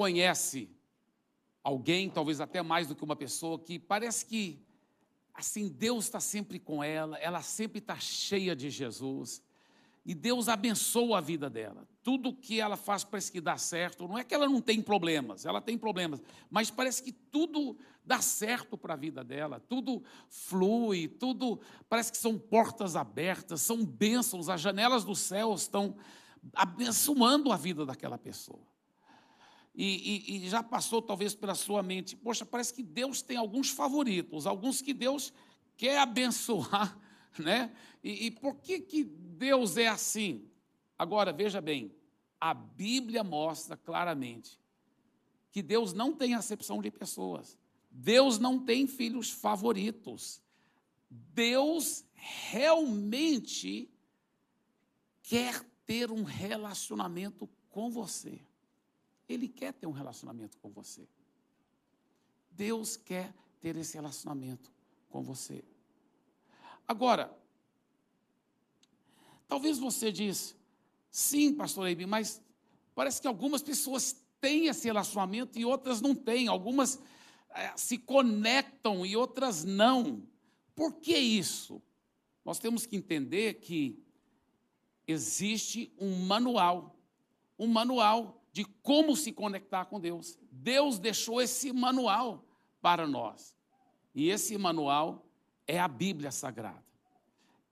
conhece alguém, talvez até mais do que uma pessoa, que parece que, assim, Deus está sempre com ela, ela sempre está cheia de Jesus, e Deus abençoa a vida dela. Tudo que ela faz parece que dá certo. Não é que ela não tem problemas, ela tem problemas, mas parece que tudo dá certo para a vida dela, tudo flui, tudo parece que são portas abertas, são bênçãos, as janelas do céu estão abençoando a vida daquela pessoa. E, e, e, já passou talvez pela sua mente, poxa, parece que Deus tem alguns favoritos, alguns que Deus quer abençoar, né? E, e por que, que Deus é assim? Agora, veja bem, a Bíblia mostra claramente que Deus não tem acepção de pessoas. Deus não tem filhos favoritos. Deus realmente quer ter um relacionamento com você. Ele quer ter um relacionamento com você. Deus quer ter esse relacionamento com você. Agora, talvez você diz, sim, pastor Eibe, mas parece que algumas pessoas têm esse relacionamento e outras não têm. Algumas é, se conectam e outras não. Por que isso? Nós temos que entender que existe um manual, um manual de como se conectar com Deus. Deus deixou esse manual para nós. E esse manual é a Bíblia Sagrada.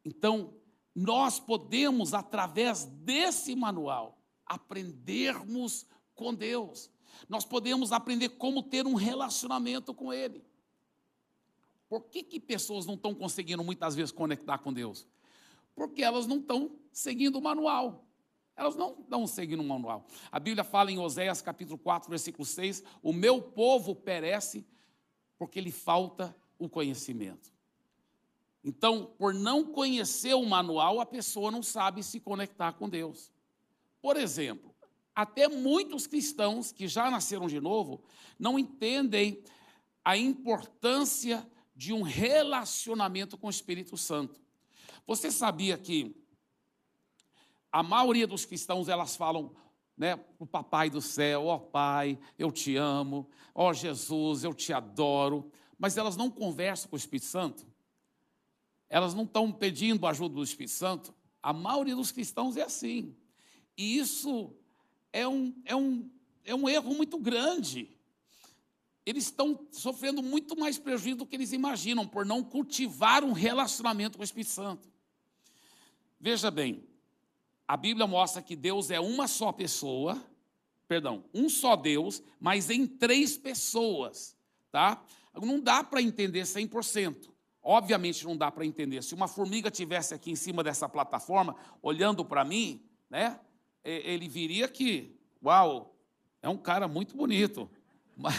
Então, nós podemos, através desse manual, aprendermos com Deus. Nós podemos aprender como ter um relacionamento com Ele. Por que, que pessoas não estão conseguindo muitas vezes conectar com Deus? Porque elas não estão seguindo o manual. Elas não estão seguindo o manual. A Bíblia fala em Oséias capítulo 4, versículo 6: O meu povo perece porque lhe falta o conhecimento. Então, por não conhecer o manual, a pessoa não sabe se conectar com Deus. Por exemplo, até muitos cristãos que já nasceram de novo não entendem a importância de um relacionamento com o Espírito Santo. Você sabia que a maioria dos cristãos, elas falam, né, o papai do céu, ó oh, pai, eu te amo, ó oh, Jesus, eu te adoro, mas elas não conversam com o Espírito Santo. Elas não estão pedindo ajuda do Espírito Santo. A maioria dos cristãos é assim. E isso é um, é um, é um erro muito grande. Eles estão sofrendo muito mais prejuízo do que eles imaginam por não cultivar um relacionamento com o Espírito Santo. Veja bem, a Bíblia mostra que Deus é uma só pessoa, perdão, um só Deus, mas em três pessoas, tá? Não dá para entender 100%. Obviamente não dá para entender. Se uma formiga tivesse aqui em cima dessa plataforma, olhando para mim, né? Ele viria aqui, uau, é um cara muito bonito. Mas,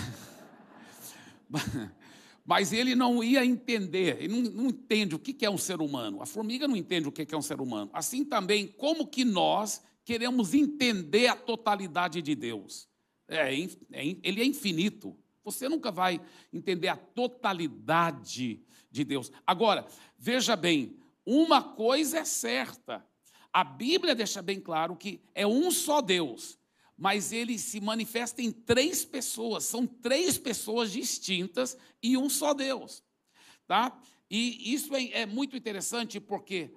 mas ele não ia entender, ele não, não, entende o que é um ser humano. A formiga não entende o que é um ser humano. Assim também, como que nós queremos entender a totalidade de Deus? É, é, ele é infinito. Você nunca vai entender a totalidade de Deus. Agora, veja bem, uma coisa é certa. A Bíblia deixa bem claro que é um só Deus mas ele se manifesta em três pessoas, são três pessoas distintas e um só Deus, tá? E isso é, é muito interessante porque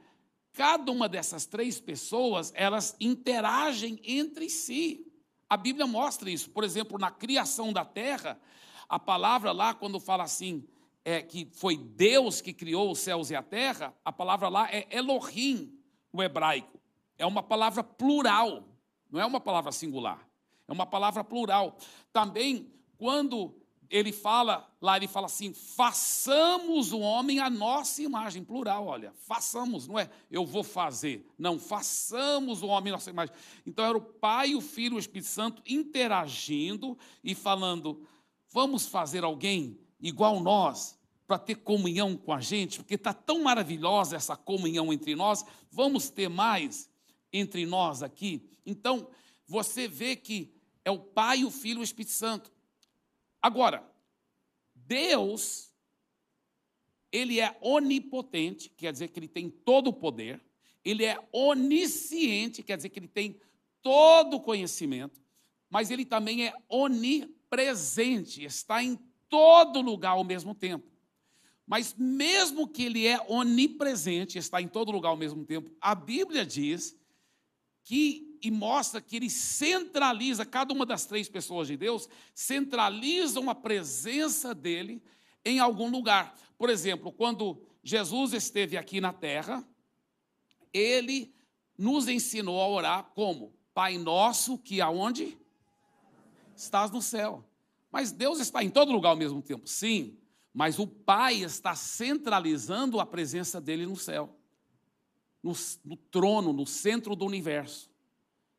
cada uma dessas três pessoas, elas interagem entre si. A Bíblia mostra isso. Por exemplo, na criação da terra, a palavra lá, quando fala assim, é que foi Deus que criou os céus e a terra, a palavra lá é Elohim, no hebraico. É uma palavra plural. Não é uma palavra singular, é uma palavra plural. Também, quando ele fala, lá ele fala assim: façamos o homem a nossa imagem, plural, olha, façamos, não é eu vou fazer, não, façamos o homem a nossa imagem. Então era o Pai, o Filho e o Espírito Santo interagindo e falando: vamos fazer alguém igual nós, para ter comunhão com a gente, porque está tão maravilhosa essa comunhão entre nós, vamos ter mais entre nós aqui. Então, você vê que é o Pai, o Filho e o Espírito Santo. Agora, Deus, ele é onipotente, quer dizer que ele tem todo o poder. Ele é onisciente, quer dizer que ele tem todo o conhecimento. mas ele também é onipresente, está em todo lugar ao mesmo tempo. Mas mesmo que ele é onipresente, está em todo lugar ao mesmo tempo, a Bíblia diz que e mostra que ele centraliza cada uma das três pessoas de Deus, centralizam a presença dele em algum lugar. Por exemplo, quando Jesus esteve aqui na terra, ele nos ensinou a orar como? Pai nosso que aonde? Estás no céu. Mas Deus está em todo lugar ao mesmo tempo. Sim, mas o Pai está centralizando a presença dele no céu, no, no trono, no centro do universo.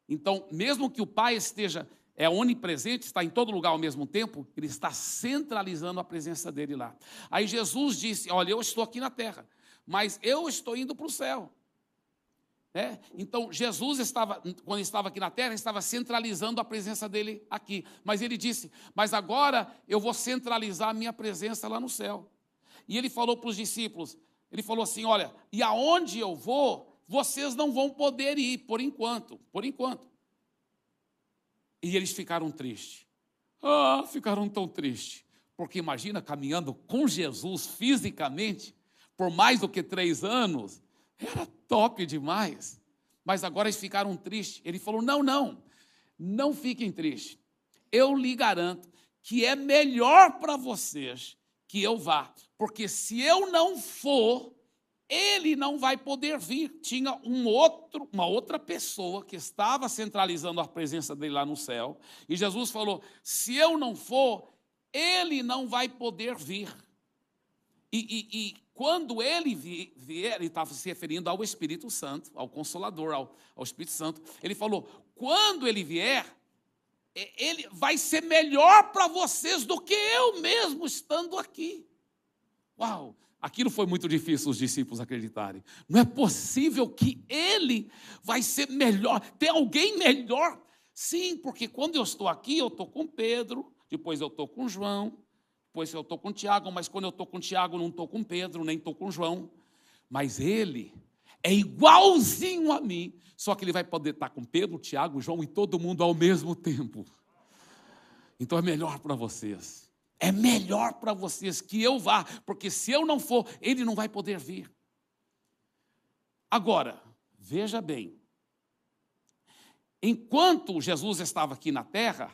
Então, mesmo que o Pai esteja é onipresente, está em todo lugar ao mesmo tempo, ele está centralizando a presença dele lá. Aí Jesus disse: Olha, eu estou aqui na terra, mas eu estou indo para o céu. É? Então, Jesus estava, quando estava aqui na terra, estava centralizando a presença dele aqui. Mas ele disse: Mas agora eu vou centralizar a minha presença lá no céu. E ele falou para os discípulos: Ele falou assim: Olha, e aonde eu vou, vocês não vão poder ir, por enquanto, por enquanto. E eles ficaram tristes. Ah, ficaram tão tristes. Porque imagina caminhando com Jesus fisicamente por mais do que três anos era top demais. Mas agora eles ficaram tristes. Ele falou: não, não, não fiquem tristes. Eu lhe garanto que é melhor para vocês que eu vá. Porque se eu não for, ele não vai poder vir. Tinha um outro, uma outra pessoa que estava centralizando a presença dele lá no céu. E Jesus falou: se eu não for, ele não vai poder vir. E, e, e quando ele vier, ele estava se referindo ao Espírito Santo, ao Consolador, ao, ao Espírito Santo. Ele falou: quando ele vier, ele vai ser melhor para vocês do que eu mesmo estando aqui. Uau! Aquilo foi muito difícil os discípulos acreditarem. Não é possível que ele vai ser melhor, tem alguém melhor. Sim, porque quando eu estou aqui, eu estou com Pedro, depois eu estou com João, Pois eu estou com Tiago, mas quando eu estou com Tiago, não estou com Pedro, nem estou com João. Mas ele é igualzinho a mim, só que ele vai poder estar com Pedro, Tiago, João e todo mundo ao mesmo tempo. Então é melhor para vocês. É melhor para vocês que eu vá, porque se eu não for, ele não vai poder vir. Agora, veja bem. Enquanto Jesus estava aqui na terra,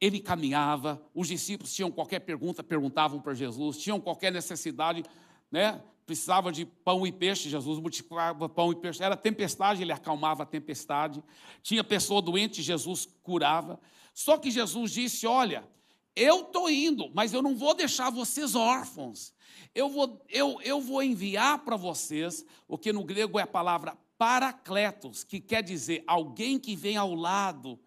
ele caminhava, os discípulos tinham qualquer pergunta, perguntavam para Jesus, tinham qualquer necessidade, né? Precisava de pão e peixe, Jesus multiplicava pão e peixe. Era tempestade, ele acalmava a tempestade. Tinha pessoa doente, Jesus curava. Só que Jesus disse: Olha, eu estou indo, mas eu não vou deixar vocês órfãos. Eu vou, eu, eu vou enviar para vocês, o que no grego é a palavra paracletos, que quer dizer alguém que vem ao lado,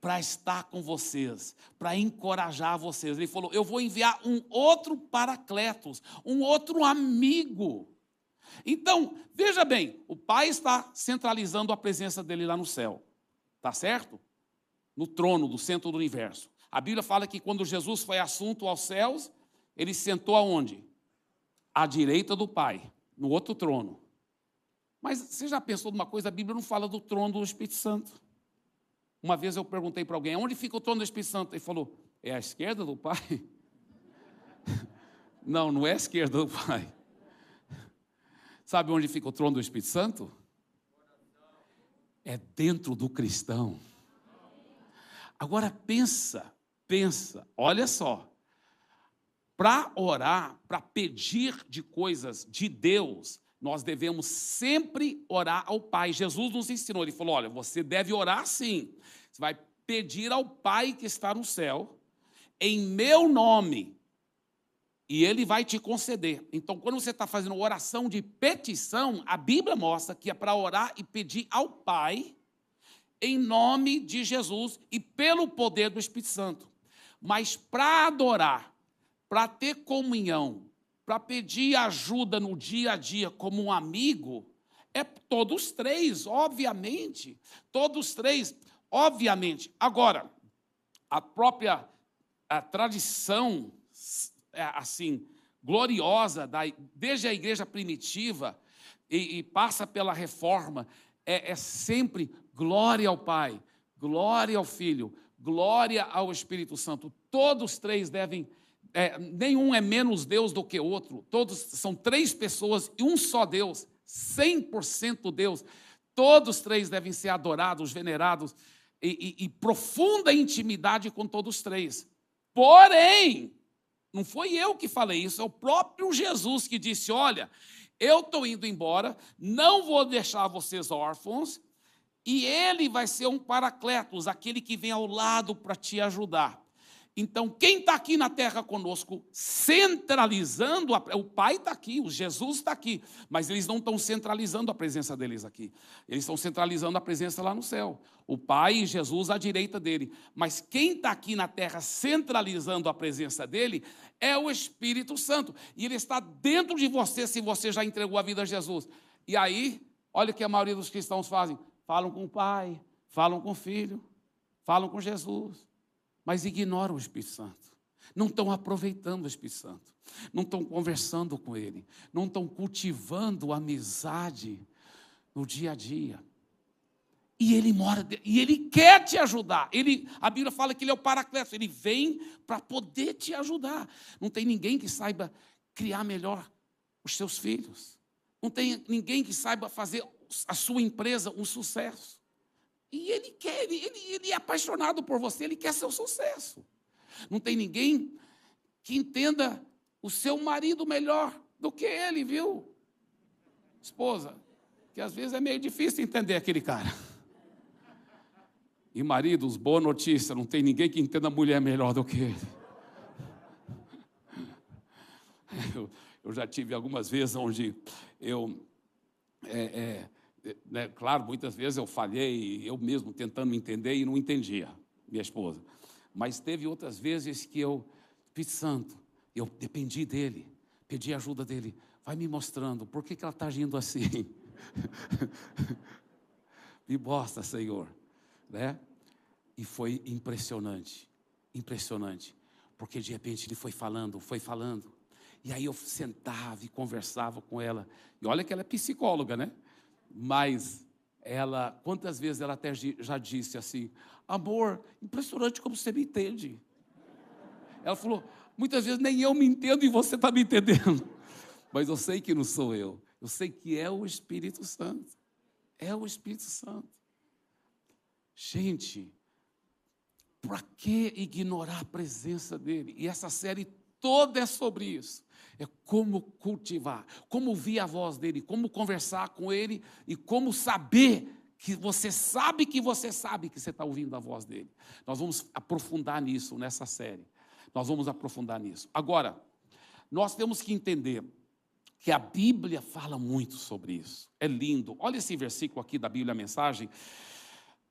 para estar com vocês, para encorajar vocês. Ele falou: Eu vou enviar um outro paracletos, um outro amigo. Então, veja bem, o Pai está centralizando a presença dele lá no céu, tá certo? No trono do centro do universo. A Bíblia fala que quando Jesus foi assunto aos céus, ele sentou aonde? À direita do Pai, no outro trono. Mas você já pensou numa coisa? A Bíblia não fala do trono do Espírito Santo. Uma vez eu perguntei para alguém, onde fica o trono do Espírito Santo? Ele falou, é à esquerda do Pai? Não, não é à esquerda do Pai. Sabe onde fica o trono do Espírito Santo? É dentro do cristão. Agora pensa, pensa, olha só. Para orar, para pedir de coisas de Deus, nós devemos sempre orar ao Pai. Jesus nos ensinou, ele falou: olha, você deve orar sim. Você vai pedir ao Pai que está no céu, em meu nome, e ele vai te conceder. Então, quando você está fazendo oração de petição, a Bíblia mostra que é para orar e pedir ao Pai, em nome de Jesus e pelo poder do Espírito Santo. Mas para adorar, para ter comunhão, para pedir ajuda no dia a dia como um amigo, é todos três, obviamente. Todos três, obviamente. Agora, a própria a tradição, é, assim, gloriosa, da, desde a igreja primitiva e, e passa pela reforma, é, é sempre glória ao Pai, glória ao Filho, Glória ao Espírito Santo. Todos três devem, é, nenhum é menos Deus do que outro. Todos são três pessoas e um só Deus, 100% Deus. Todos três devem ser adorados, venerados e, e, e profunda intimidade com todos três. Porém, não foi eu que falei isso, é o próprio Jesus que disse: Olha, eu estou indo embora, não vou deixar vocês órfãos, e ele vai ser um paracletos, aquele que vem ao lado para te ajudar. Então, quem está aqui na terra conosco, centralizando, a, o Pai está aqui, o Jesus está aqui, mas eles não estão centralizando a presença deles aqui, eles estão centralizando a presença lá no céu. O Pai e Jesus à direita dele, mas quem está aqui na terra centralizando a presença dele é o Espírito Santo, e ele está dentro de você se você já entregou a vida a Jesus. E aí, olha o que a maioria dos cristãos fazem: falam com o Pai, falam com o Filho, falam com Jesus mas ignoram o Espírito Santo. Não estão aproveitando o Espírito Santo. Não estão conversando com Ele. Não estão cultivando amizade no dia a dia. E ele mora, e ele quer te ajudar. Ele, a Bíblia fala que ele é o paracleto, ele vem para poder te ajudar. Não tem ninguém que saiba criar melhor os seus filhos. Não tem ninguém que saiba fazer a sua empresa um sucesso. E ele quer, ele, ele, é apaixonado por você, ele quer seu sucesso. Não tem ninguém que entenda o seu marido melhor do que ele, viu? Esposa, que às vezes é meio difícil entender aquele cara. E maridos, boa notícia, não tem ninguém que entenda a mulher melhor do que ele. Eu, eu já tive algumas vezes onde eu é, é, né, claro, muitas vezes eu falhei, eu mesmo tentando entender e não entendia, minha esposa. Mas teve outras vezes que eu, Espírito Santo, eu dependi dele, pedi ajuda dele. Vai me mostrando por que, que ela está agindo assim. me mostra, Senhor. Né? E foi impressionante, impressionante. Porque de repente ele foi falando, foi falando. E aí eu sentava e conversava com ela. E olha que ela é psicóloga, né? Mas ela, quantas vezes ela até já disse assim: amor, impressionante como você me entende. Ela falou: muitas vezes nem eu me entendo e você está me entendendo. Mas eu sei que não sou eu, eu sei que é o Espírito Santo. É o Espírito Santo. Gente, para que ignorar a presença dele? E essa série toda é sobre isso é como cultivar, como ouvir a voz dele, como conversar com ele e como saber que você sabe que você sabe que você está ouvindo a voz dele. Nós vamos aprofundar nisso nessa série. Nós vamos aprofundar nisso. Agora, nós temos que entender que a Bíblia fala muito sobre isso. É lindo. Olha esse versículo aqui da Bíblia, a mensagem.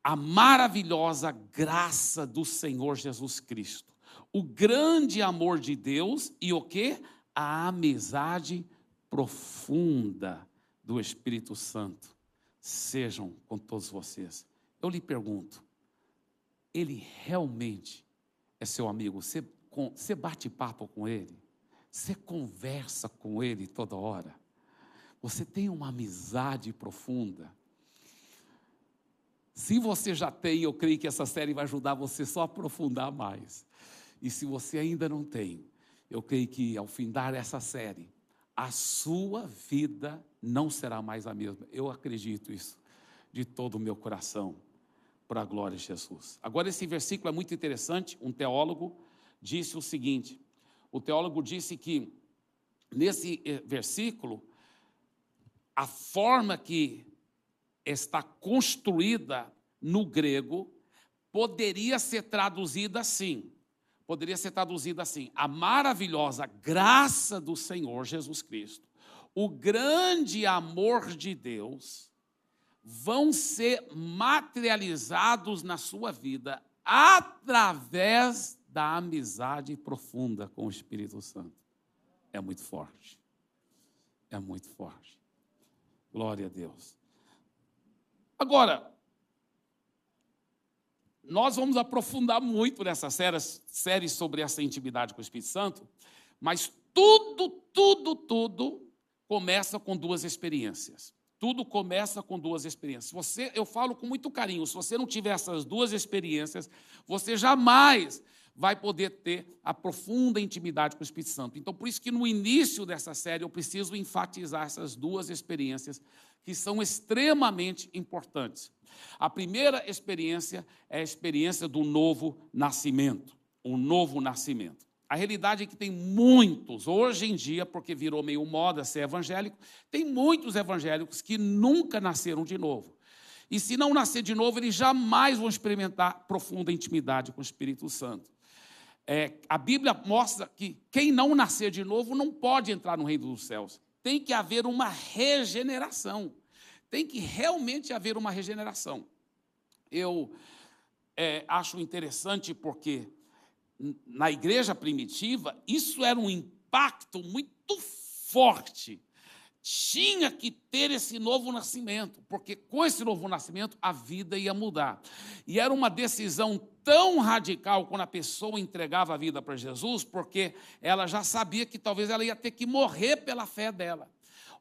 A maravilhosa graça do Senhor Jesus Cristo. O grande amor de Deus e o que? A amizade profunda do Espírito Santo sejam com todos vocês. Eu lhe pergunto, ele realmente é seu amigo? Você, você bate papo com ele? Você conversa com ele toda hora? Você tem uma amizade profunda? Se você já tem, eu creio que essa série vai ajudar você só a aprofundar mais. E se você ainda não tem, eu creio que ao findar essa série, a sua vida não será mais a mesma. Eu acredito isso de todo o meu coração, para a glória de Jesus. Agora, esse versículo é muito interessante. Um teólogo disse o seguinte: o teólogo disse que nesse eh, versículo, a forma que está construída no grego poderia ser traduzida assim: poderia ser traduzido assim: a maravilhosa graça do Senhor Jesus Cristo, o grande amor de Deus, vão ser materializados na sua vida através da amizade profunda com o Espírito Santo. É muito forte. É muito forte. Glória a Deus. Agora, nós vamos aprofundar muito nessa série, sobre essa intimidade com o Espírito Santo, mas tudo, tudo, tudo começa com duas experiências. Tudo começa com duas experiências. Você, eu falo com muito carinho, se você não tiver essas duas experiências, você jamais vai poder ter a profunda intimidade com o Espírito Santo. Então, por isso que no início dessa série eu preciso enfatizar essas duas experiências que são extremamente importantes. A primeira experiência é a experiência do novo nascimento, o novo nascimento. A realidade é que tem muitos, hoje em dia, porque virou meio moda ser evangélico, tem muitos evangélicos que nunca nasceram de novo. E se não nascer de novo, eles jamais vão experimentar profunda intimidade com o Espírito Santo. É, a Bíblia mostra que quem não nascer de novo não pode entrar no reino dos céus. Tem que haver uma regeneração. Tem que realmente haver uma regeneração. Eu é, acho interessante porque na igreja primitiva isso era um impacto muito forte. Tinha que ter esse novo nascimento, porque com esse novo nascimento a vida ia mudar. E era uma decisão tão radical quando a pessoa entregava a vida para Jesus, porque ela já sabia que talvez ela ia ter que morrer pela fé dela.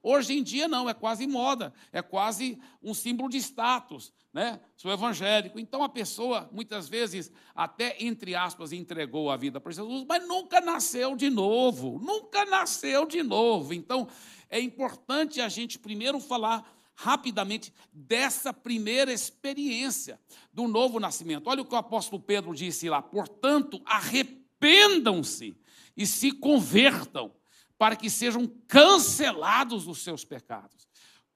Hoje em dia não, é quase moda, é quase um símbolo de status, né? Sou evangélico. Então a pessoa muitas vezes até entre aspas entregou a vida para Jesus, mas nunca nasceu de novo, nunca nasceu de novo. Então é importante a gente primeiro falar rapidamente dessa primeira experiência do novo nascimento. Olha o que o apóstolo Pedro disse lá: portanto, arrependam-se e se convertam, para que sejam cancelados os seus pecados.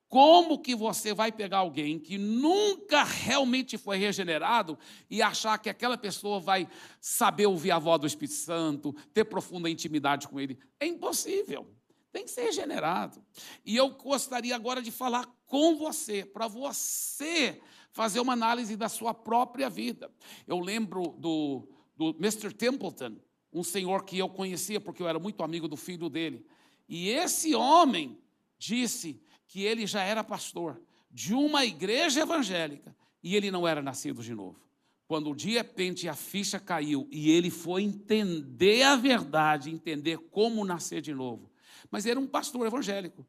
Como que você vai pegar alguém que nunca realmente foi regenerado e achar que aquela pessoa vai saber ouvir a voz do Espírito Santo, ter profunda intimidade com ele? É impossível. Tem que ser regenerado. E eu gostaria agora de falar com você, para você fazer uma análise da sua própria vida. Eu lembro do, do Mr. Templeton, um senhor que eu conhecia porque eu era muito amigo do filho dele. E esse homem disse que ele já era pastor de uma igreja evangélica e ele não era nascido de novo. Quando de repente a ficha caiu e ele foi entender a verdade, entender como nascer de novo. Mas era um pastor evangélico,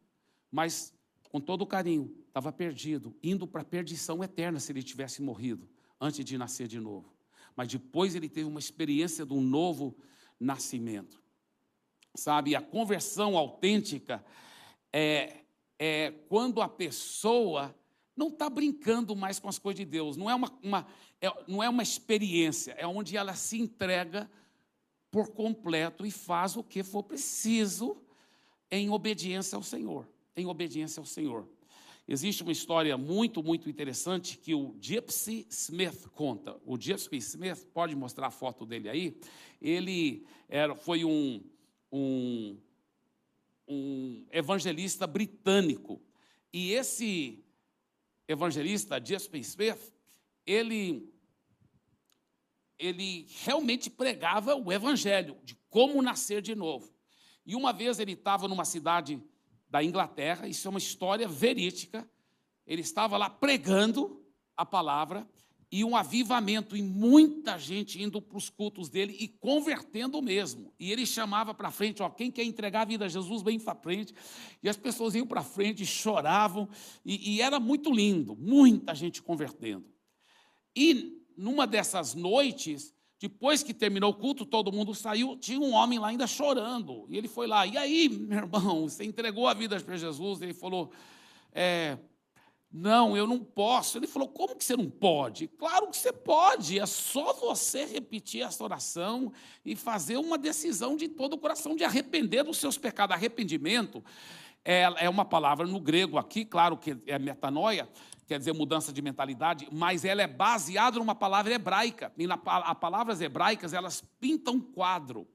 mas com todo carinho, estava perdido, indo para a perdição eterna se ele tivesse morrido antes de nascer de novo. Mas depois ele teve uma experiência de um novo nascimento. Sabe, a conversão autêntica é, é quando a pessoa não está brincando mais com as coisas de Deus, não é uma, uma é, não é uma experiência, é onde ela se entrega por completo e faz o que for preciso em obediência ao Senhor em obediência ao Senhor. Existe uma história muito, muito interessante que o Gypsy Smith conta. O Gypsy Smith, pode mostrar a foto dele aí, ele era, foi um, um, um evangelista britânico. E esse evangelista, Gypsy Smith, ele, ele realmente pregava o evangelho de como nascer de novo. E uma vez ele estava numa cidade da Inglaterra, isso é uma história verídica. Ele estava lá pregando a palavra e um avivamento, e muita gente indo para os cultos dele e convertendo mesmo. E ele chamava para frente, ó, quem quer entregar a vida a Jesus, vem para frente. E as pessoas iam para frente, choravam, e, e era muito lindo, muita gente convertendo. E numa dessas noites, depois que terminou o culto, todo mundo saiu, tinha um homem lá ainda chorando. E ele foi lá, e aí, meu irmão, você entregou a vida para Jesus? Ele falou, é, não, eu não posso. Ele falou, como que você não pode? Claro que você pode, é só você repetir essa oração e fazer uma decisão de todo o coração de arrepender dos seus pecados. Arrependimento é, é uma palavra no grego aqui, claro que é metanoia, quer dizer mudança de mentalidade, mas ela é baseada numa palavra hebraica. E na, as palavras hebraicas, elas pintam quadro.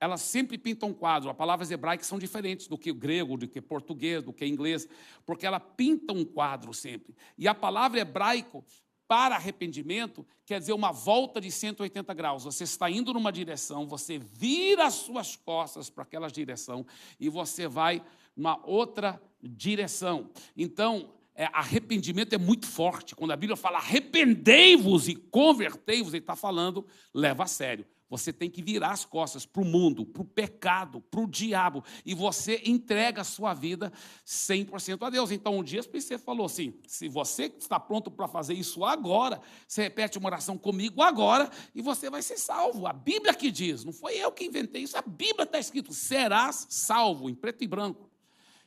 Elas sempre pintam quadro. As palavras hebraicas são diferentes do que grego, do que português, do que inglês, porque ela pinta um quadro sempre. E a palavra hebraico para arrependimento quer dizer uma volta de 180 graus. Você está indo numa direção, você vira as suas costas para aquela direção e você vai numa outra direção. Então, é, arrependimento é muito forte. Quando a Bíblia fala arrependei-vos e convertei-vos, ele está falando, leva a sério. Você tem que virar as costas para o mundo, para o pecado, para o diabo, e você entrega a sua vida 100% a Deus. Então, um dia você falou assim: se você está pronto para fazer isso agora, você repete uma oração comigo agora e você vai ser salvo. A Bíblia que diz, não foi eu que inventei isso, a Bíblia está escrito: serás salvo, em preto e branco.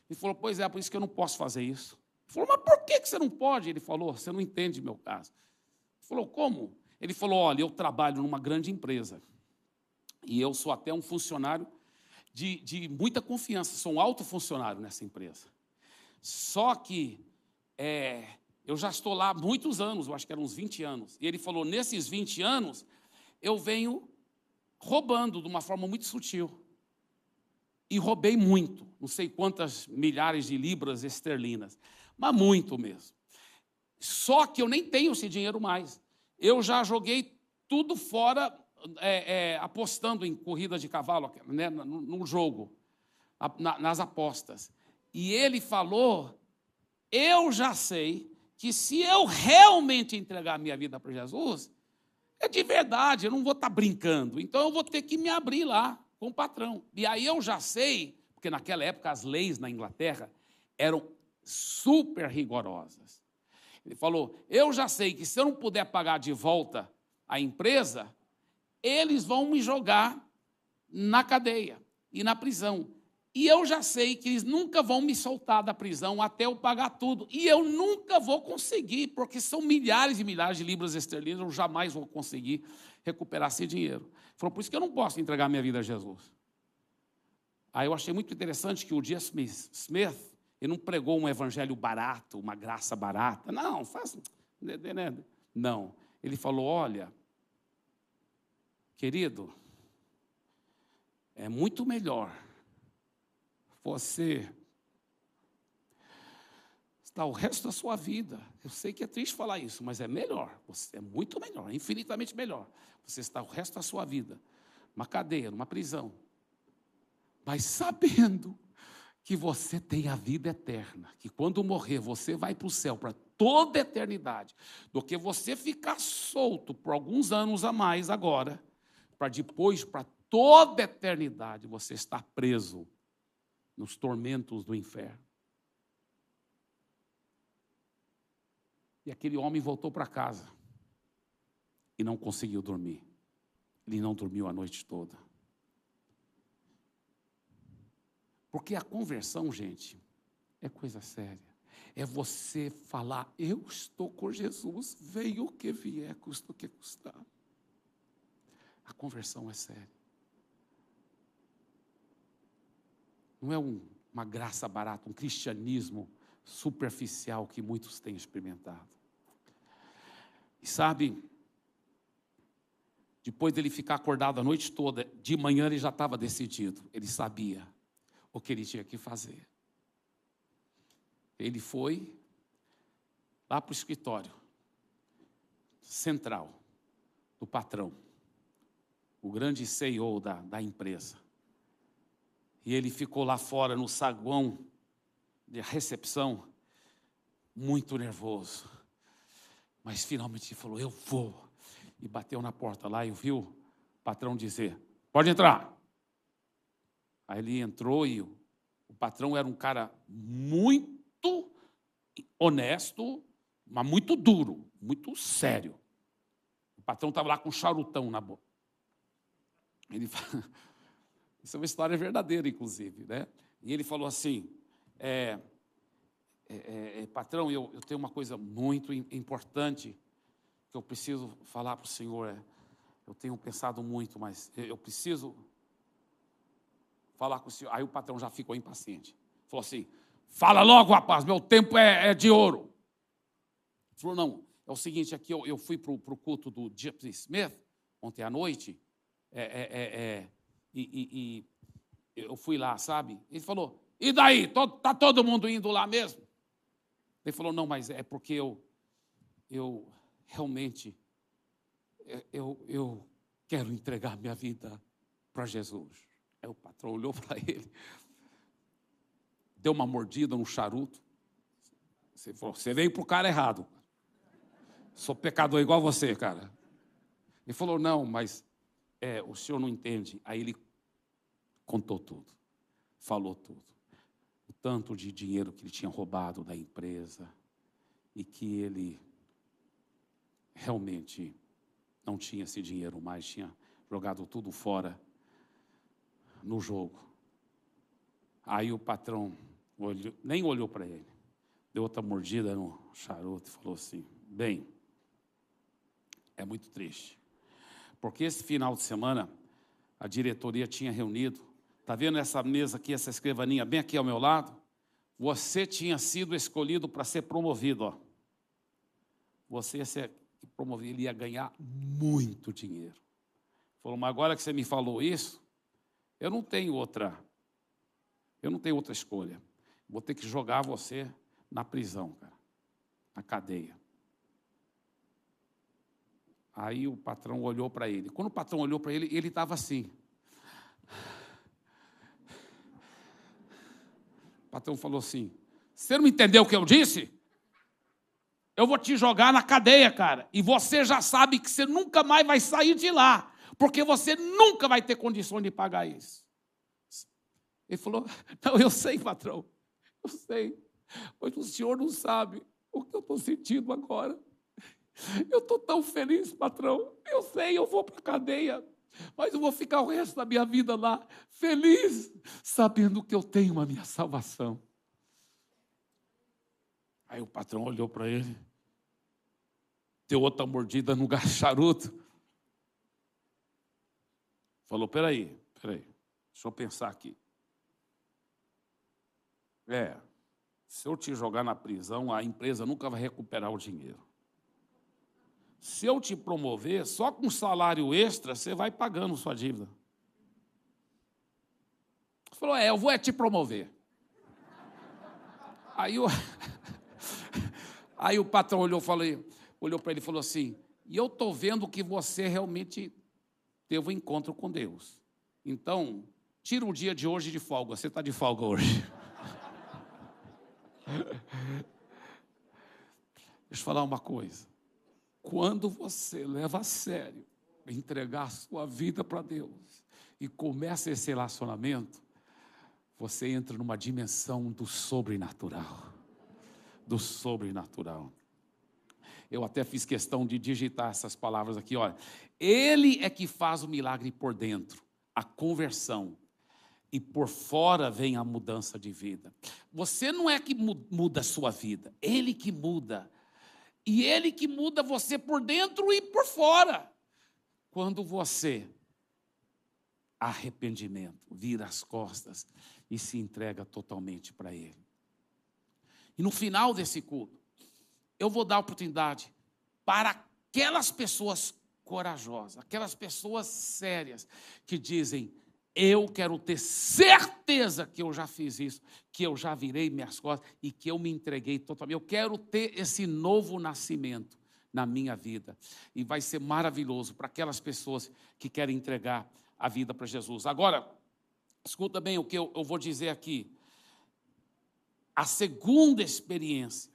Ele falou: pois é, por isso que eu não posso fazer isso. Falou: mas por que você não pode? Ele falou: você não entende meu caso. Ele falou: como? Ele falou: olha, eu trabalho numa grande empresa. E eu sou até um funcionário de, de muita confiança, sou um alto funcionário nessa empresa. Só que é, eu já estou lá há muitos anos, eu acho que eram uns 20 anos. E ele falou: nesses 20 anos, eu venho roubando de uma forma muito sutil. E roubei muito, não sei quantas milhares de libras esterlinas, mas muito mesmo. Só que eu nem tenho esse dinheiro mais. Eu já joguei tudo fora é, é, apostando em corrida de cavalo, né, no, no jogo, na, nas apostas. E ele falou: Eu já sei que se eu realmente entregar minha vida para Jesus, é de verdade, eu não vou estar tá brincando. Então eu vou ter que me abrir lá com o patrão. E aí eu já sei, porque naquela época as leis na Inglaterra eram super rigorosas. Ele falou: Eu já sei que se eu não puder pagar de volta a empresa, eles vão me jogar na cadeia e na prisão. E eu já sei que eles nunca vão me soltar da prisão até eu pagar tudo. E eu nunca vou conseguir, porque são milhares e milhares de libras esterlinas, eu jamais vou conseguir recuperar esse dinheiro. Falou, por isso que eu não posso entregar minha vida a Jesus. Aí eu achei muito interessante que o dia Smith ele não pregou um evangelho barato, uma graça barata. Não, faz. Né, né, né. Não. Ele falou: olha, Querido, é muito melhor você estar o resto da sua vida. Eu sei que é triste falar isso, mas é melhor. É muito melhor, infinitamente melhor. Você está o resto da sua vida numa cadeia, numa prisão, mas sabendo que você tem a vida eterna, que quando morrer você vai para o céu para toda a eternidade, do que você ficar solto por alguns anos a mais agora para depois, para toda a eternidade, você estar preso nos tormentos do inferno. E aquele homem voltou para casa e não conseguiu dormir. Ele não dormiu a noite toda. Porque a conversão, gente, é coisa séria. É você falar: Eu estou com Jesus, venha o que vier, custa o que custar. A conversão é séria. Não é um, uma graça barata, um cristianismo superficial que muitos têm experimentado. E sabe, depois dele ficar acordado a noite toda, de manhã ele já estava decidido, ele sabia o que ele tinha que fazer. Ele foi lá para o escritório central do patrão o grande CEO da, da empresa. E ele ficou lá fora no saguão de recepção, muito nervoso. Mas finalmente falou: Eu vou. E bateu na porta lá e viu o patrão dizer: Pode entrar. Aí ele entrou e o, patrão era um cara muito honesto, mas muito duro, muito sério. O patrão estava lá com um charutão na boca. Ele fala, isso é uma história verdadeira, inclusive, né? E ele falou assim: é, é, é, é patrão, eu, eu, tenho uma coisa muito importante que eu preciso falar para o senhor. É, eu tenho pensado muito, mas eu preciso falar com o senhor. Aí o patrão já ficou impaciente. Falou assim: fala logo, rapaz, meu tempo é, é de ouro. Ele falou: não, é o seguinte, aqui eu, eu fui para o culto do Gypsy Smith ontem à noite é, é, é, é, e, e, e, eu fui lá, sabe? Ele falou, e daí? Está todo mundo indo lá mesmo? Ele falou, não, mas é porque eu, eu realmente, é, eu, eu quero entregar minha vida para Jesus. Aí o patrão olhou para ele, deu uma mordida no charuto. Você falou, você veio para o cara errado. Sou pecador igual você, cara. Ele falou, não, mas é, o senhor não entende. Aí ele contou tudo, falou tudo. O tanto de dinheiro que ele tinha roubado da empresa e que ele realmente não tinha esse dinheiro mais, tinha jogado tudo fora no jogo. Aí o patrão olhou, nem olhou para ele, deu outra mordida no charuto e falou assim: Bem, é muito triste, porque esse final de semana a diretoria tinha reunido, está vendo essa mesa aqui, essa escrivaninha bem aqui ao meu lado? Você tinha sido escolhido para ser promovido, ó. Você ia ser promovido, ele ia ganhar muito dinheiro. Falou, mas agora que você me falou isso, eu não tenho outra, eu não tenho outra escolha. Vou ter que jogar você na prisão, cara, na cadeia. Aí o patrão olhou para ele. Quando o patrão olhou para ele, ele estava assim. O patrão falou assim: Você não entendeu o que eu disse? Eu vou te jogar na cadeia, cara. E você já sabe que você nunca mais vai sair de lá. Porque você nunca vai ter condições de pagar isso. Ele falou: Não, eu sei, patrão. Eu sei. Mas o senhor não sabe o que eu estou sentindo agora. Eu estou tão feliz, patrão. Eu sei, eu vou para a cadeia, mas eu vou ficar o resto da minha vida lá, feliz, sabendo que eu tenho a minha salvação. Aí o patrão olhou para ele, deu outra mordida no charuto. Falou: peraí, peraí, deixa eu pensar aqui. É, se eu te jogar na prisão, a empresa nunca vai recuperar o dinheiro se eu te promover, só com salário extra, você vai pagando sua dívida. Falou: É, eu vou é te promover. Aí o, aí o patrão olhou, falei, olhou para ele e falou assim: E eu estou vendo que você realmente teve um encontro com Deus. Então, tira um dia de hoje de folga. Você está de folga hoje. Deixa eu falar uma coisa. Quando você leva a sério entregar a sua vida para Deus e começa esse relacionamento, você entra numa dimensão do sobrenatural. Do sobrenatural. Eu até fiz questão de digitar essas palavras aqui, olha. Ele é que faz o milagre por dentro, a conversão. E por fora vem a mudança de vida. Você não é que muda a sua vida, ele que muda e Ele que muda você por dentro e por fora. Quando você, arrependimento, vira as costas e se entrega totalmente para Ele. E no final desse culto, eu vou dar oportunidade para aquelas pessoas corajosas, aquelas pessoas sérias que dizem: eu quero ter certeza que eu já fiz isso, que eu já virei minhas costas e que eu me entreguei totalmente. Eu quero ter esse novo nascimento na minha vida. E vai ser maravilhoso para aquelas pessoas que querem entregar a vida para Jesus. Agora, escuta bem o que eu, eu vou dizer aqui. A segunda experiência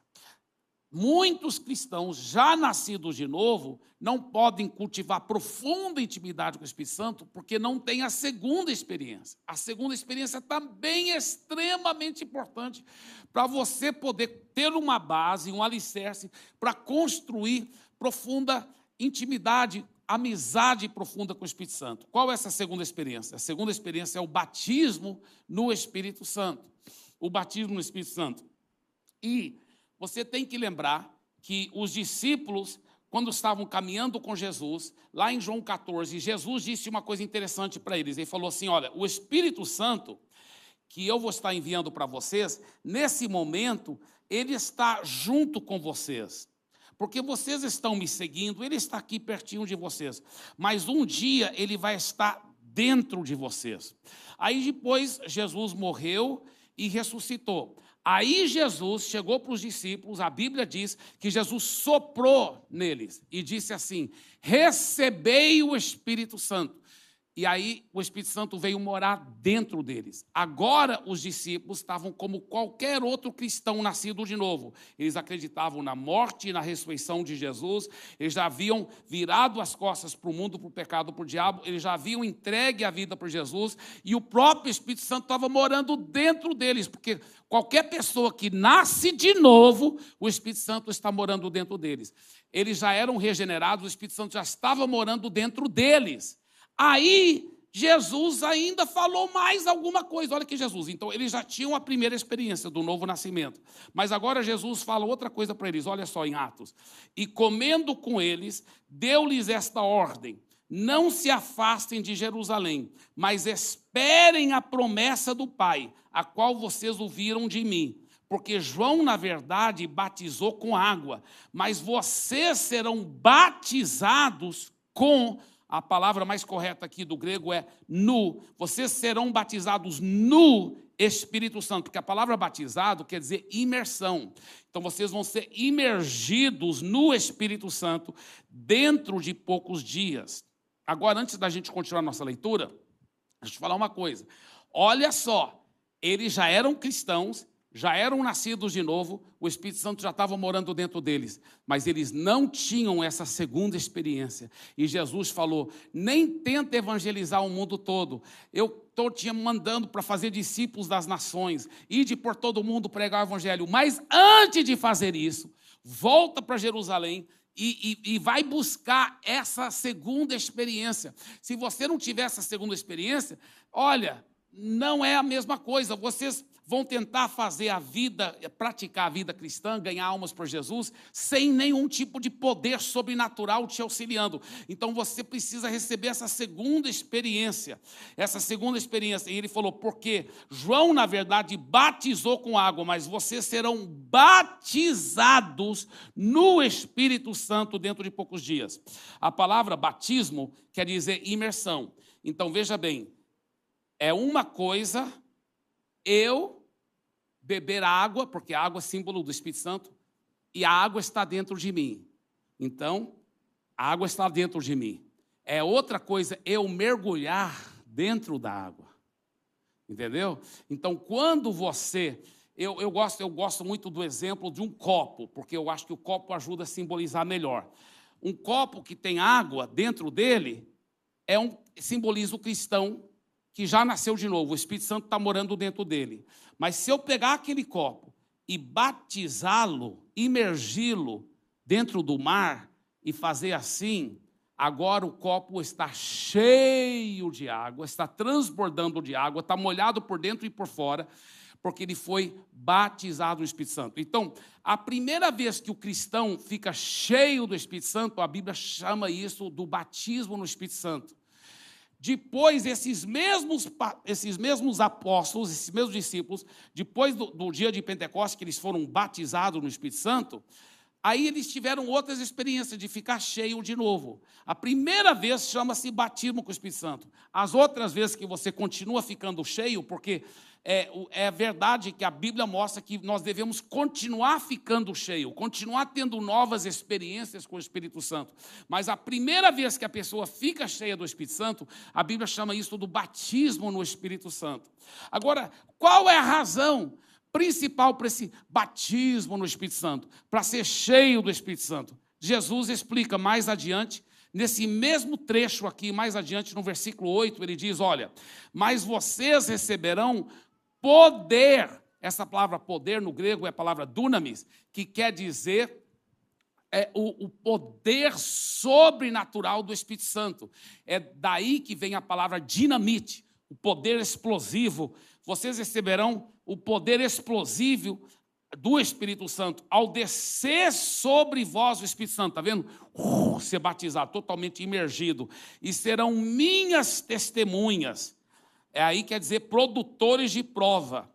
Muitos cristãos já nascidos de novo não podem cultivar profunda intimidade com o Espírito Santo porque não têm a segunda experiência. A segunda experiência também é extremamente importante para você poder ter uma base, um alicerce para construir profunda intimidade, amizade profunda com o Espírito Santo. Qual é essa segunda experiência? A segunda experiência é o batismo no Espírito Santo. O batismo no Espírito Santo. E você tem que lembrar que os discípulos, quando estavam caminhando com Jesus, lá em João 14, Jesus disse uma coisa interessante para eles. Ele falou assim: Olha, o Espírito Santo, que eu vou estar enviando para vocês, nesse momento, ele está junto com vocês. Porque vocês estão me seguindo, ele está aqui pertinho de vocês. Mas um dia ele vai estar dentro de vocês. Aí depois Jesus morreu e ressuscitou. Aí Jesus chegou para os discípulos, a Bíblia diz que Jesus soprou neles e disse assim: Recebei o Espírito Santo. E aí o Espírito Santo veio morar dentro deles. Agora os discípulos estavam como qualquer outro cristão nascido de novo. Eles acreditavam na morte e na ressurreição de Jesus, eles já haviam virado as costas para o mundo, para o pecado, para o diabo, eles já haviam entregue a vida para Jesus, e o próprio Espírito Santo estava morando dentro deles, porque qualquer pessoa que nasce de novo, o Espírito Santo está morando dentro deles. Eles já eram regenerados, o Espírito Santo já estava morando dentro deles. Aí Jesus ainda falou mais alguma coisa. Olha que Jesus. Então, eles já tinham a primeira experiência do novo nascimento. Mas agora Jesus fala outra coisa para eles. Olha só em Atos. E comendo com eles, deu-lhes esta ordem: Não se afastem de Jerusalém, mas esperem a promessa do Pai, a qual vocês ouviram de mim. Porque João, na verdade, batizou com água, mas vocês serão batizados com a palavra mais correta aqui do grego é nu. Vocês serão batizados no Espírito Santo, porque a palavra batizado quer dizer imersão. Então vocês vão ser imergidos no Espírito Santo dentro de poucos dias. Agora, antes da gente continuar nossa leitura, deixa eu te falar uma coisa. Olha só, eles já eram cristãos, já eram nascidos de novo, o Espírito Santo já estava morando dentro deles, mas eles não tinham essa segunda experiência. E Jesus falou: nem tenta evangelizar o mundo todo. Eu estou te mandando para fazer discípulos das nações, e de por todo mundo pregar o evangelho. Mas antes de fazer isso, volta para Jerusalém, e, e, e, vai buscar essa segunda experiência. Se você não tiver essa segunda experiência, olha, não é a mesma coisa. Vocês vão tentar fazer a vida, praticar a vida cristã, ganhar almas para Jesus, sem nenhum tipo de poder sobrenatural te auxiliando. Então você precisa receber essa segunda experiência. Essa segunda experiência. E ele falou: porque João, na verdade, batizou com água, mas vocês serão batizados no Espírito Santo dentro de poucos dias. A palavra batismo quer dizer imersão. Então veja bem, é uma coisa eu beber água, porque a água é símbolo do Espírito Santo, e a água está dentro de mim. Então, a água está dentro de mim. É outra coisa eu mergulhar dentro da água. Entendeu? Então, quando você. Eu, eu, gosto, eu gosto muito do exemplo de um copo, porque eu acho que o copo ajuda a simbolizar melhor. Um copo que tem água dentro dele é um, simboliza o cristão que já nasceu de novo, o Espírito Santo está morando dentro dele. Mas se eu pegar aquele copo e batizá-lo, imergi-lo dentro do mar e fazer assim, agora o copo está cheio de água, está transbordando de água, está molhado por dentro e por fora, porque ele foi batizado no Espírito Santo. Então, a primeira vez que o cristão fica cheio do Espírito Santo, a Bíblia chama isso do batismo no Espírito Santo. Depois, esses mesmos, esses mesmos apóstolos, esses mesmos discípulos, depois do, do dia de Pentecostes, que eles foram batizados no Espírito Santo, aí eles tiveram outras experiências de ficar cheio de novo. A primeira vez chama-se batismo com o Espírito Santo. As outras vezes que você continua ficando cheio, porque é, é verdade que a Bíblia mostra que nós devemos continuar ficando cheio, continuar tendo novas experiências com o Espírito Santo. Mas a primeira vez que a pessoa fica cheia do Espírito Santo, a Bíblia chama isso do batismo no Espírito Santo. Agora, qual é a razão principal para esse batismo no Espírito Santo? Para ser cheio do Espírito Santo? Jesus explica mais adiante Nesse mesmo trecho aqui, mais adiante, no versículo 8, ele diz: Olha, mas vocês receberão poder. Essa palavra poder no grego é a palavra dunamis, que quer dizer é, o, o poder sobrenatural do Espírito Santo. É daí que vem a palavra dinamite, o poder explosivo. Vocês receberão o poder explosivo do Espírito Santo ao descer sobre vós o Espírito Santo, está vendo? Uh, ser batizado, totalmente imergido, e serão minhas testemunhas é aí quer dizer produtores de prova.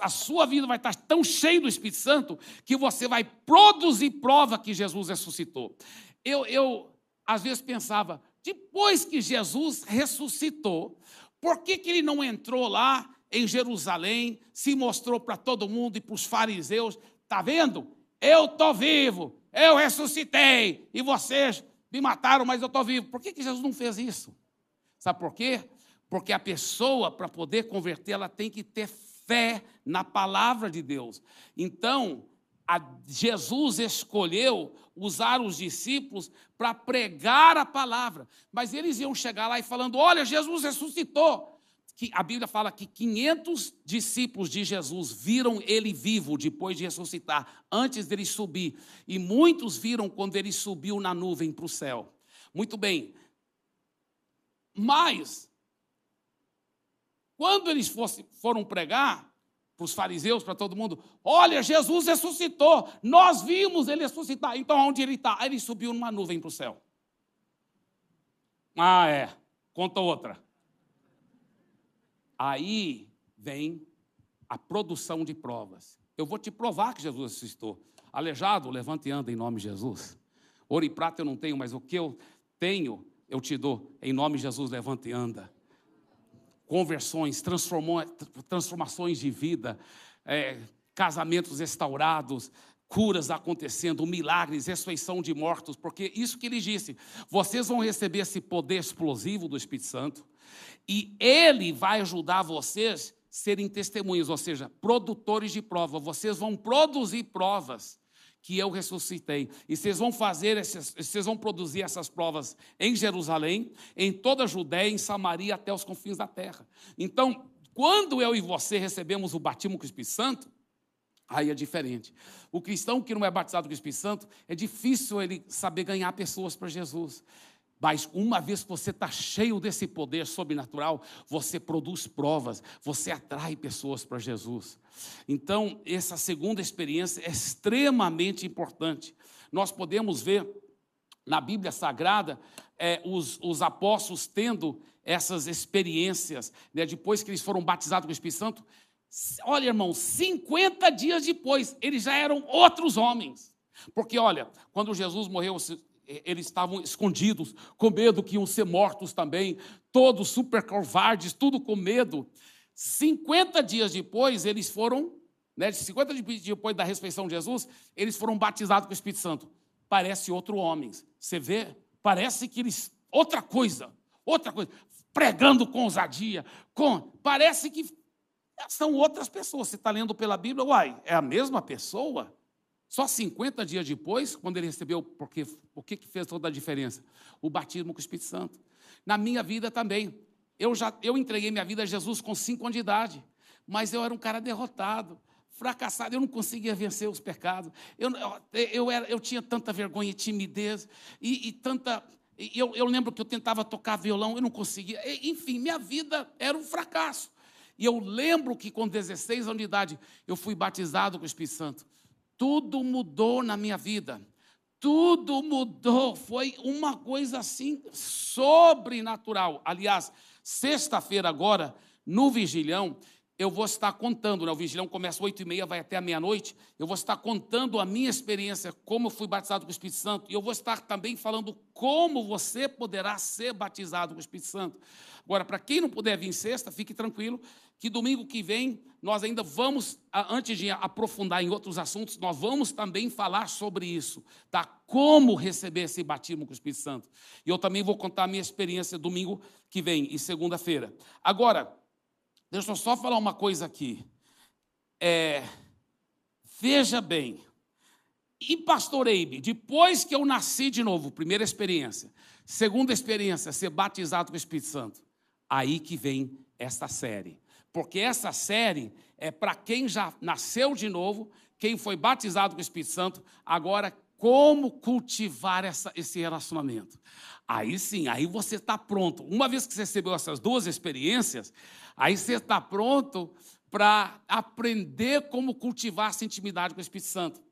A sua vida vai estar tão cheia do Espírito Santo que você vai produzir prova que Jesus ressuscitou. Eu, eu às vezes pensava, depois que Jesus ressuscitou, por que, que ele não entrou lá em Jerusalém, se mostrou para todo mundo e para os fariseus? Está vendo? Eu estou vivo, eu ressuscitei, e vocês me mataram, mas eu estou vivo. Por que, que Jesus não fez isso? Sabe por quê? Porque a pessoa, para poder converter, ela tem que ter fé na palavra de Deus. Então, Jesus escolheu usar os discípulos para pregar a palavra, mas eles iam chegar lá e falando: Olha, Jesus ressuscitou. Que a Bíblia fala que 500 discípulos de Jesus viram ele vivo depois de ressuscitar, antes dele subir, e muitos viram quando ele subiu na nuvem para o céu. Muito bem, mas quando eles fosse, foram pregar, para os fariseus, para todo mundo: olha, Jesus ressuscitou, nós vimos ele ressuscitar. Então, onde ele está? Ele subiu numa nuvem para o céu. Ah, é. Conta outra. Aí vem a produção de provas. Eu vou te provar que Jesus ressuscitou. Aleijado, levante e anda em nome de Jesus. Ouro e prata eu não tenho, mas o que eu tenho, eu te dou. Em nome de Jesus, levante e anda conversões, transformações de vida, é, casamentos restaurados, curas acontecendo, milagres, ressurreição de mortos, porque isso que ele disse, vocês vão receber esse poder explosivo do Espírito Santo e ele vai ajudar vocês serem testemunhas, ou seja, produtores de prova. Vocês vão produzir provas que eu ressuscitei. E vocês vão fazer, esses, vocês vão produzir essas provas em Jerusalém, em toda a Judéia, em Samaria, até os confins da terra. Então, quando eu e você recebemos o batismo com o Espírito Santo, aí é diferente. O cristão que não é batizado com o Espírito Santo, é difícil ele saber ganhar pessoas para Jesus. Mas uma vez que você está cheio desse poder sobrenatural, você produz provas, você atrai pessoas para Jesus. Então, essa segunda experiência é extremamente importante. Nós podemos ver na Bíblia Sagrada é, os, os, apóstolos tendo essas experiências, né, depois que eles foram batizados com o Espírito Santo. Olha, irmão, 50 dias depois, eles já eram outros homens. Porque, olha, quando Jesus morreu, eles estavam escondidos, com medo que iam ser mortos também, todos super covardes, tudo com medo. 50 dias depois, eles foram, né, 50 dias depois da ressurreição de Jesus, eles foram batizados com o Espírito Santo. Parece outro homem. Você vê? Parece que eles. Outra coisa, outra coisa. Pregando com ousadia, com. Parece que são outras pessoas. Você está lendo pela Bíblia, uai, é a mesma pessoa? Só 50 dias depois, quando ele recebeu, porque o que, que fez toda a diferença? O batismo com o Espírito Santo. Na minha vida também. Eu já eu entreguei minha vida a Jesus com 5 anos de idade, mas eu era um cara derrotado, fracassado, eu não conseguia vencer os pecados. Eu, eu, era, eu tinha tanta vergonha e timidez, e, e tanta. Eu, eu lembro que eu tentava tocar violão, eu não conseguia. Enfim, minha vida era um fracasso. E eu lembro que com 16 anos de idade eu fui batizado com o Espírito Santo. Tudo mudou na minha vida. Tudo mudou. Foi uma coisa assim sobrenatural. Aliás, sexta-feira agora, no Vigilhão, eu vou estar contando, né? o vigilhão começa às oito e meia, vai até a meia-noite, eu vou estar contando a minha experiência, como eu fui batizado com o Espírito Santo, e eu vou estar também falando como você poderá ser batizado com o Espírito Santo. Agora, para quem não puder vir sexta, fique tranquilo, que domingo que vem nós ainda vamos, antes de aprofundar em outros assuntos, nós vamos também falar sobre isso, tá? Como receber esse batismo com o Espírito Santo. E eu também vou contar a minha experiência domingo que vem e segunda-feira. Agora, deixa eu só falar uma coisa aqui. É, veja bem, e pastor Eibe, depois que eu nasci de novo, primeira experiência, segunda experiência, ser batizado com o Espírito Santo, aí que vem essa série porque essa série é para quem já nasceu de novo, quem foi batizado com o Espírito Santo, agora como cultivar essa, esse relacionamento. Aí sim, aí você está pronto. Uma vez que você recebeu essas duas experiências, aí você está pronto para aprender como cultivar essa intimidade com o Espírito Santo.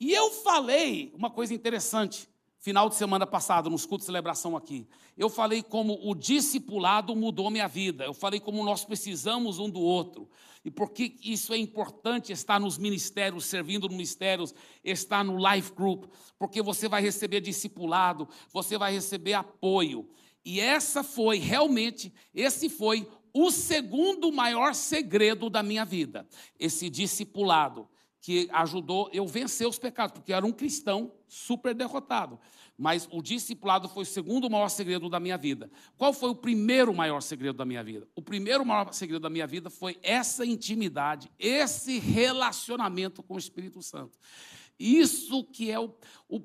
E eu falei uma coisa interessante final de semana passado, nos cultos de celebração aqui, eu falei como o discipulado mudou minha vida, eu falei como nós precisamos um do outro, e por que isso é importante estar nos ministérios, servindo nos ministérios, estar no life group, porque você vai receber discipulado, você vai receber apoio, e essa foi realmente, esse foi o segundo maior segredo da minha vida, esse discipulado que ajudou eu vencer os pecados, porque eu era um cristão super derrotado. Mas o discipulado foi o segundo maior segredo da minha vida. Qual foi o primeiro maior segredo da minha vida? O primeiro maior segredo da minha vida foi essa intimidade, esse relacionamento com o Espírito Santo. Isso que é, o, o,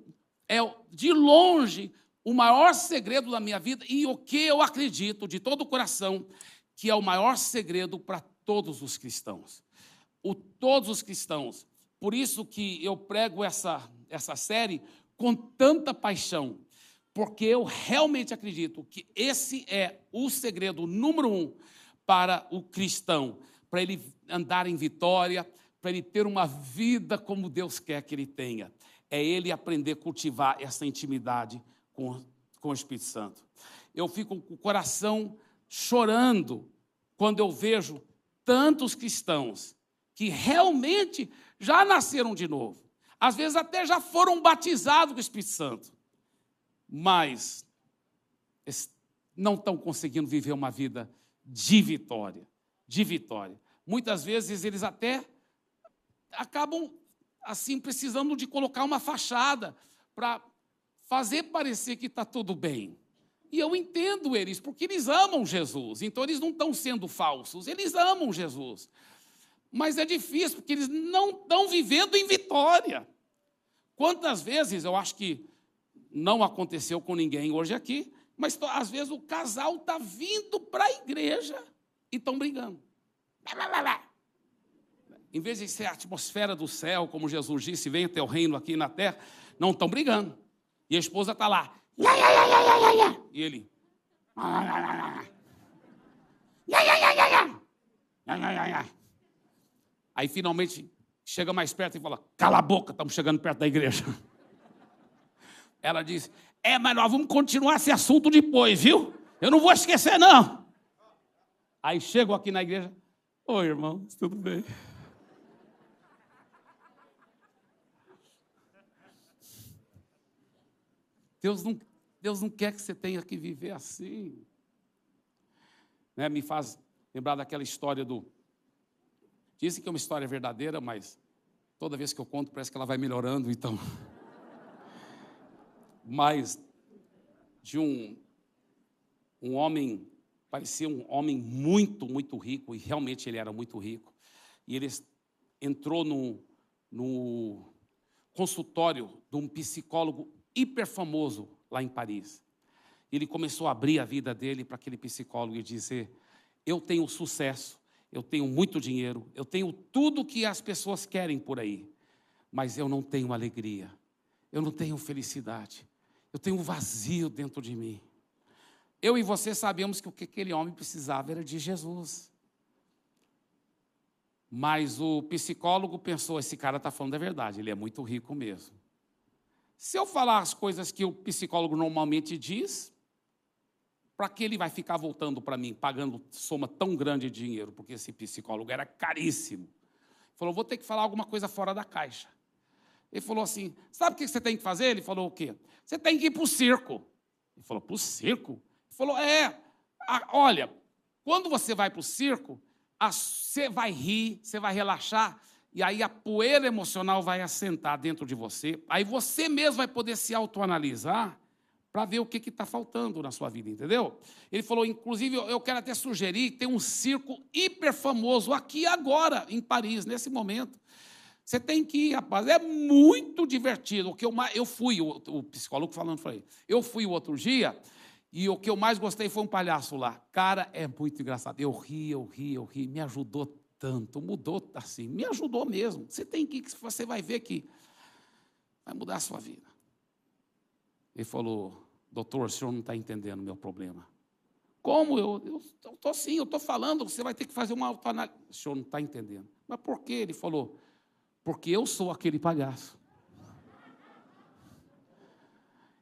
é de longe o maior segredo da minha vida e o que eu acredito de todo o coração que é o maior segredo para todos os cristãos. O, todos os cristãos. Por isso que eu prego essa, essa série com tanta paixão, porque eu realmente acredito que esse é o segredo número um para o cristão, para ele andar em vitória, para ele ter uma vida como Deus quer que ele tenha. É ele aprender a cultivar essa intimidade com, com o Espírito Santo. Eu fico com o coração chorando quando eu vejo tantos cristãos que realmente já nasceram de novo. Às vezes até já foram batizados com o Espírito Santo. Mas não estão conseguindo viver uma vida de vitória, de vitória. Muitas vezes eles até acabam assim precisando de colocar uma fachada para fazer parecer que está tudo bem. E eu entendo eles, porque eles amam Jesus. Então eles não estão sendo falsos, eles amam Jesus. Mas é difícil, porque eles não estão vivendo em vitória. Quantas vezes, eu acho que não aconteceu com ninguém hoje aqui, mas às vezes o casal está vindo para a igreja e estão brigando. Em vez de ser a atmosfera do céu, como Jesus disse, venha teu reino aqui na terra, não estão brigando. E a esposa está lá. E ele. Aí finalmente chega mais perto e fala: Cala a boca, estamos chegando perto da igreja. Ela diz: É, mas nós vamos continuar esse assunto depois, viu? Eu não vou esquecer, não. Aí chego aqui na igreja: Oi, irmão, tudo bem? Deus não, Deus não quer que você tenha que viver assim. Né? Me faz lembrar daquela história do. Dizem que é uma história verdadeira, mas toda vez que eu conto parece que ela vai melhorando, então. Mas de um, um homem, parecia um homem muito, muito rico, e realmente ele era muito rico. E ele entrou no, no consultório de um psicólogo hiper famoso lá em Paris. Ele começou a abrir a vida dele para aquele psicólogo e dizer: Eu tenho sucesso, eu tenho muito dinheiro, eu tenho tudo que as pessoas querem por aí, mas eu não tenho alegria, eu não tenho felicidade, eu tenho um vazio dentro de mim. Eu e você sabemos que o que aquele homem precisava era de Jesus. Mas o psicólogo pensou: esse cara está falando a verdade, ele é muito rico mesmo. Se eu falar as coisas que o psicólogo normalmente diz, para que ele vai ficar voltando para mim, pagando soma tão grande de dinheiro? Porque esse psicólogo era caríssimo. Ele falou, vou ter que falar alguma coisa fora da caixa. Ele falou assim: sabe o que você tem que fazer? Ele falou o quê? Você tem que ir para o circo. Ele falou, para o circo? Ele falou, é, a, olha, quando você vai para o circo, a, você vai rir, você vai relaxar, e aí a poeira emocional vai assentar dentro de você, aí você mesmo vai poder se autoanalisar para ver o que está faltando na sua vida, entendeu? Ele falou, inclusive, eu quero até sugerir tem um circo hiper famoso aqui agora, em Paris, nesse momento. Você tem que ir, rapaz, é muito divertido. O que eu, eu fui, o, o psicólogo falando foi, eu fui o outro dia, e o que eu mais gostei foi um palhaço lá. Cara, é muito engraçado. Eu ri, eu ri, eu ri, me ajudou tanto, mudou assim, me ajudou mesmo. Você tem que, você vai ver que vai mudar a sua vida. Ele falou, doutor, o senhor não está entendendo o meu problema. Como? Eu estou sim, eu estou falando, você vai ter que fazer uma autoanálise. O senhor não está entendendo. Mas por quê? Ele falou, porque eu sou aquele palhaço.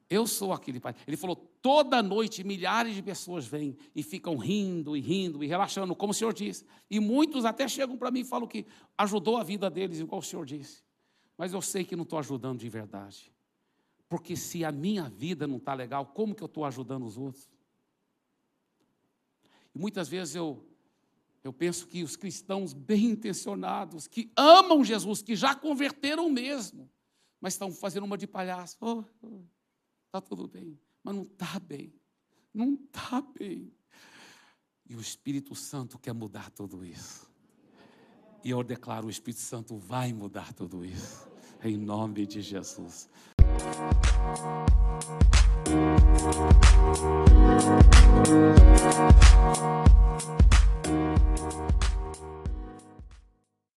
Eu sou aquele pai. Ele falou: toda noite milhares de pessoas vêm e ficam rindo e rindo e relaxando, como o senhor disse. E muitos até chegam para mim e falam que ajudou a vida deles, igual o senhor disse. Mas eu sei que não estou ajudando de verdade. Porque se a minha vida não está legal, como que eu estou ajudando os outros? E muitas vezes eu, Eu penso que os cristãos bem intencionados, que amam Jesus, que já converteram mesmo, mas estão fazendo uma de palhaço. Oh, oh, tá tudo bem, mas não está bem. Não está bem. E o Espírito Santo quer mudar tudo isso. E eu declaro: o Espírito Santo vai mudar tudo isso. Em nome de Jesus.